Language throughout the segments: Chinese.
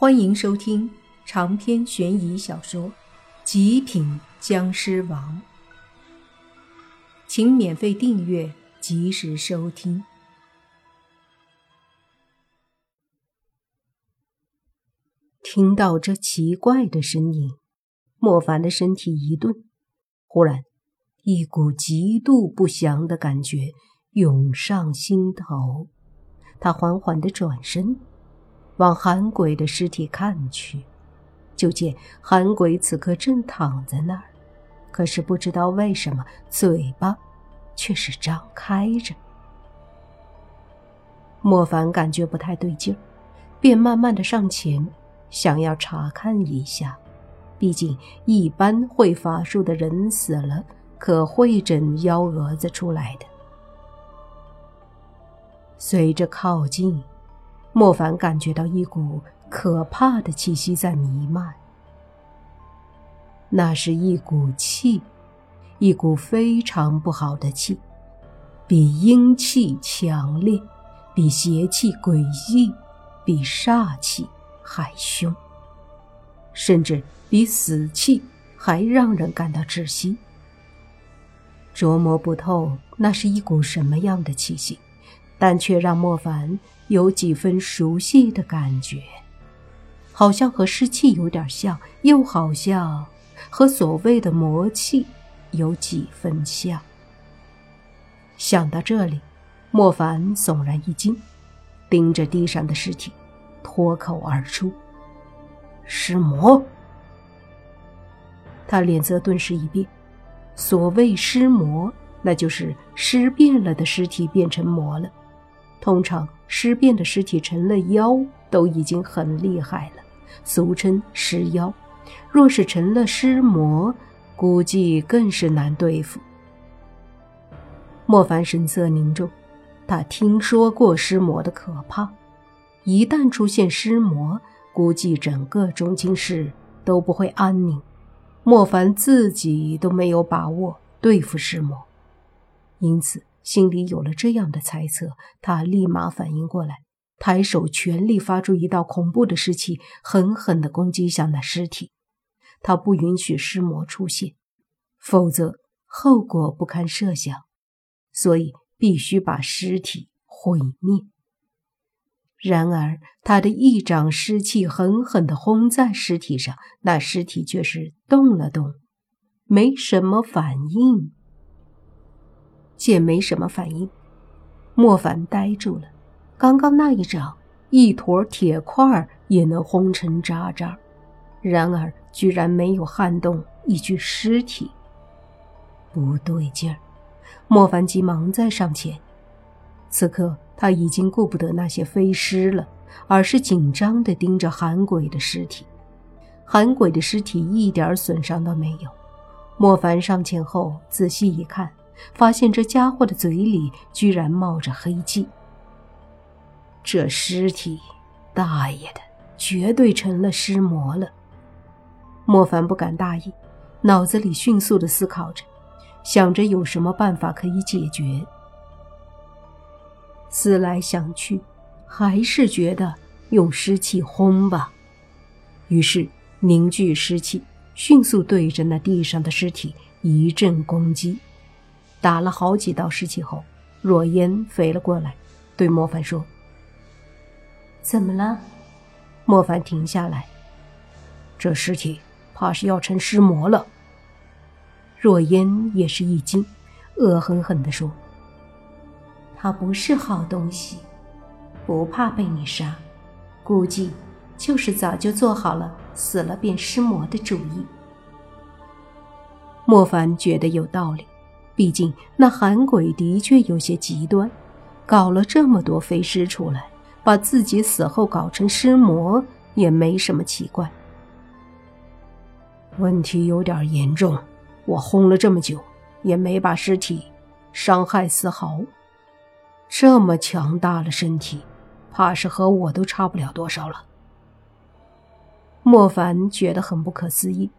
欢迎收听长篇悬疑小说《极品僵尸王》，请免费订阅，及时收听。听到这奇怪的声音，莫凡的身体一顿，忽然一股极度不祥的感觉涌上心头，他缓缓的转身。往韩鬼的尸体看去，就见韩鬼此刻正躺在那儿，可是不知道为什么嘴巴却是张开着。莫凡感觉不太对劲儿，便慢慢的上前，想要查看一下。毕竟一般会法术的人死了，可会整幺蛾子出来的。随着靠近。莫凡感觉到一股可怕的气息在弥漫，那是一股气，一股非常不好的气，比阴气强烈，比邪气诡异，比煞气还凶，甚至比死气还让人感到窒息。琢磨不透那是一股什么样的气息，但却让莫凡。有几分熟悉的感觉，好像和湿气有点像，又好像和所谓的魔气有几分像。想到这里，莫凡悚然一惊，盯着地上的尸体，脱口而出：“尸魔！”他脸色顿时一变。所谓尸魔，那就是尸变了的尸体变成魔了。通常。尸变的尸体成了妖，都已经很厉害了，俗称尸妖。若是成了尸魔，估计更是难对付。莫凡神色凝重，他听说过尸魔的可怕，一旦出现尸魔，估计整个中京市都不会安宁。莫凡自己都没有把握对付尸魔，因此。心里有了这样的猜测，他立马反应过来，抬手全力发出一道恐怖的尸气，狠狠地攻击向那尸体。他不允许尸魔出现，否则后果不堪设想，所以必须把尸体毁灭。然而，他的一掌尸气狠狠地轰在尸体上，那尸体却是动了动，没什么反应。见没什么反应，莫凡呆住了。刚刚那一掌，一坨铁块也能轰成渣渣，然而居然没有撼动一具尸体。不对劲儿！莫凡急忙再上前。此刻他已经顾不得那些飞尸了，而是紧张地盯着韩鬼的尸体。韩鬼的尸体一点损伤都没有。莫凡上前后仔细一看。发现这家伙的嘴里居然冒着黑气，这尸体，大爷的，绝对成了尸魔了。莫凡不敢大意，脑子里迅速的思考着，想着有什么办法可以解决。思来想去，还是觉得用湿气轰吧。于是凝聚湿气，迅速对着那地上的尸体一阵攻击。打了好几道尸气后，若烟飞了过来，对莫凡说：“怎么了？”莫凡停下来，这尸体怕是要成尸魔了。若烟也是一惊，恶狠狠地说：“他不是好东西，不怕被你杀，估计就是早就做好了死了变尸魔的主意。”莫凡觉得有道理。毕竟那韩鬼的确有些极端，搞了这么多飞尸出来，把自己死后搞成尸魔也没什么奇怪。问题有点严重，我轰了这么久，也没把尸体伤害丝毫。这么强大的身体，怕是和我都差不了多少了。莫凡觉得很不可思议，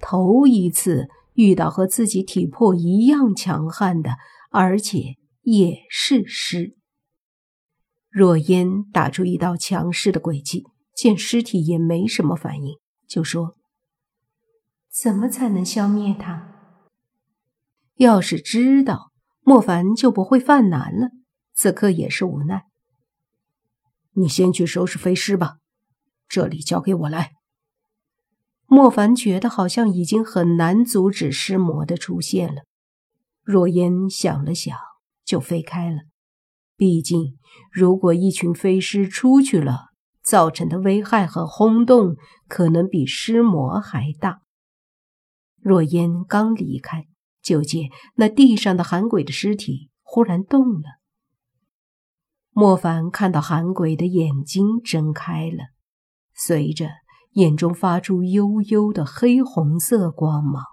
头一次。遇到和自己体魄一样强悍的，而且也是尸。若烟打出一道强势的诡计，见尸体也没什么反应，就说：“怎么才能消灭他？”要是知道，莫凡就不会犯难了。此刻也是无奈。你先去收拾飞尸吧，这里交给我来。莫凡觉得好像已经很难阻止尸魔的出现了。若烟想了想，就飞开了。毕竟，如果一群飞尸出去了，造成的危害和轰动可能比尸魔还大。若烟刚离开，就见那地上的寒鬼的尸体忽然动了。莫凡看到韩鬼的眼睛睁开了，随着眼中发出幽幽的黑红色光芒。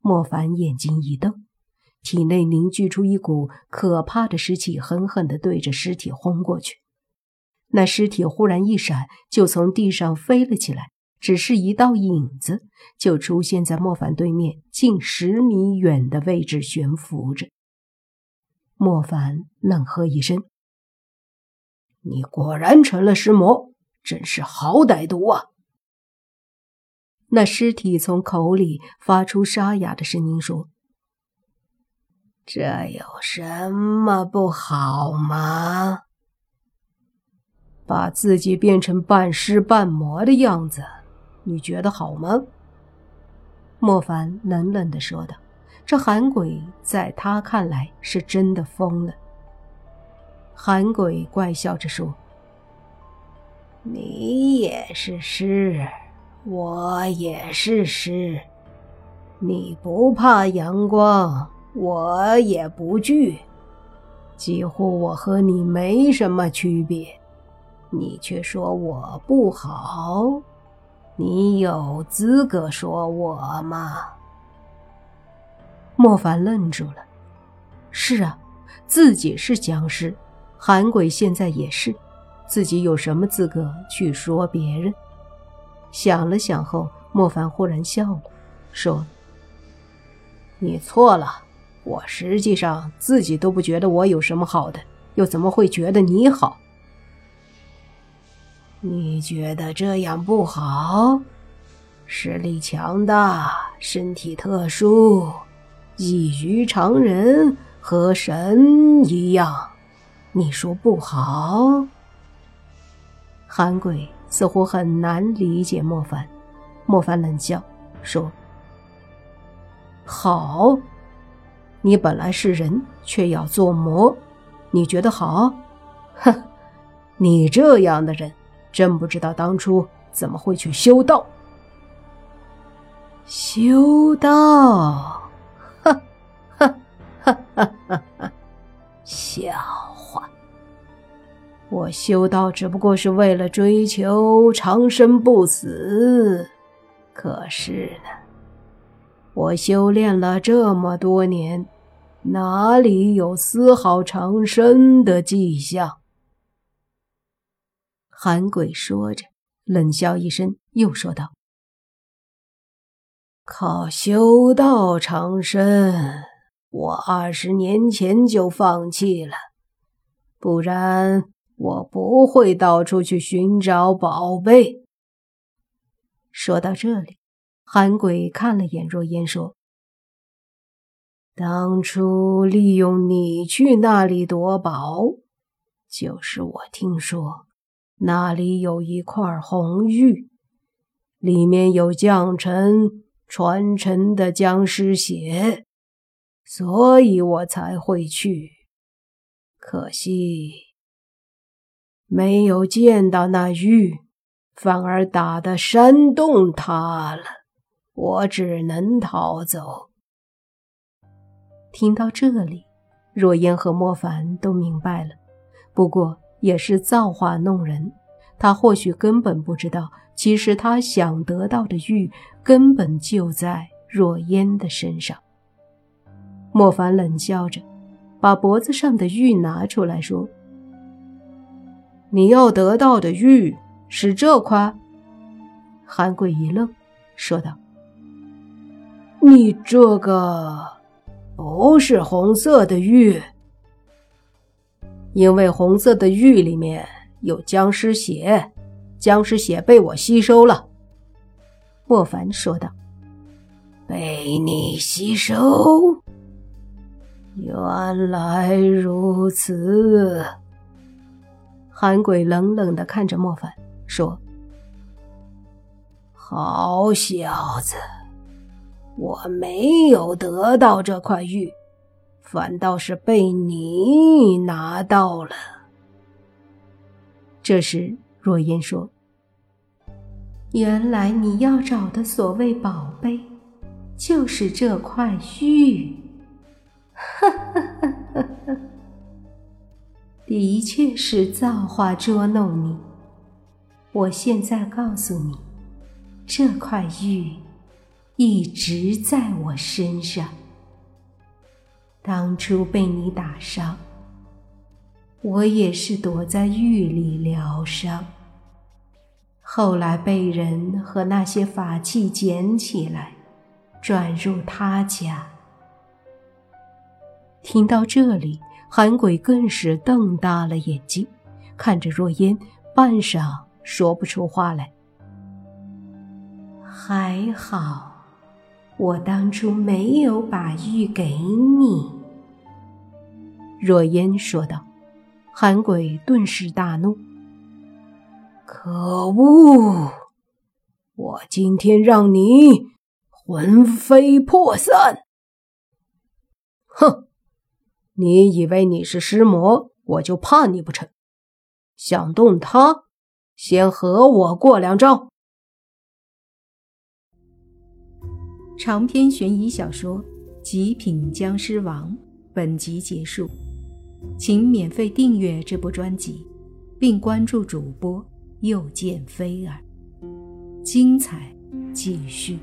莫凡眼睛一瞪，体内凝聚出一股可怕的尸气，狠狠地对着尸体轰过去。那尸体忽然一闪，就从地上飞了起来，只是一道影子，就出现在莫凡对面近十米远的位置悬浮着。莫凡冷喝一声。你果然成了尸魔，真是好歹毒啊！那尸体从口里发出沙哑的声音说：“这有什么不好吗？把自己变成半尸半魔的样子，你觉得好吗？”莫凡冷冷的说道：“这韩鬼在他看来是真的疯了。”韩鬼怪笑着说：“你也是尸，我也是尸。你不怕阳光，我也不惧。几乎我和你没什么区别，你却说我不好，你有资格说我吗？”莫凡愣住了。是啊，自己是僵尸。韩鬼现在也是，自己有什么资格去说别人？想了想后，莫凡忽然笑了，说：“你错了，我实际上自己都不觉得我有什么好的，又怎么会觉得你好？你觉得这样不好？实力强大，身体特殊，异于常人，和神一样。”你说不好？韩鬼似乎很难理解莫凡。莫凡冷笑说：“好，你本来是人，却要做魔，你觉得好？哼，你这样的人，真不知道当初怎么会去修道。修道，哈哈哈哈哈哈，笑。”我修道只不过是为了追求长生不死，可是呢，我修炼了这么多年，哪里有丝毫长生的迹象？韩鬼说着，冷笑一声，又说道：“靠修道长生，我二十年前就放弃了，不然。”我不会到处去寻找宝贝。说到这里，韩鬼看了眼若烟，说：“当初利用你去那里夺宝，就是我听说那里有一块红玉，里面有将臣传承的僵尸血，所以我才会去。可惜。”没有见到那玉，反而打得山洞塌了，我只能逃走。听到这里，若烟和莫凡都明白了，不过也是造化弄人。他或许根本不知道，其实他想得到的玉根本就在若烟的身上。莫凡冷笑着，把脖子上的玉拿出来说。你要得到的玉是这块。韩贵一愣，说道：“你这个不是红色的玉，因为红色的玉里面有僵尸血，僵尸血被我吸收了。”莫凡说道。“被你吸收？原来如此。”韩鬼冷冷的看着莫凡，说：“好小子，我没有得到这块玉，反倒是被你拿到了。”这时，若烟说：“原来你要找的所谓宝贝，就是这块玉。”的确是造化捉弄你。我现在告诉你，这块玉一直在我身上。当初被你打伤，我也是躲在玉里疗伤。后来被人和那些法器捡起来，转入他家。听到这里。韩鬼更是瞪大了眼睛，看着若烟，半晌说不出话来。还好，我当初没有把玉给你。”若烟说道。韩鬼顿时大怒：“可恶！我今天让你魂飞魄散！”哼。你以为你是尸魔，我就怕你不成？想动他，先和我过两招。长篇悬疑小说《极品僵尸王》本集结束，请免费订阅这部专辑，并关注主播又见菲儿，精彩继续。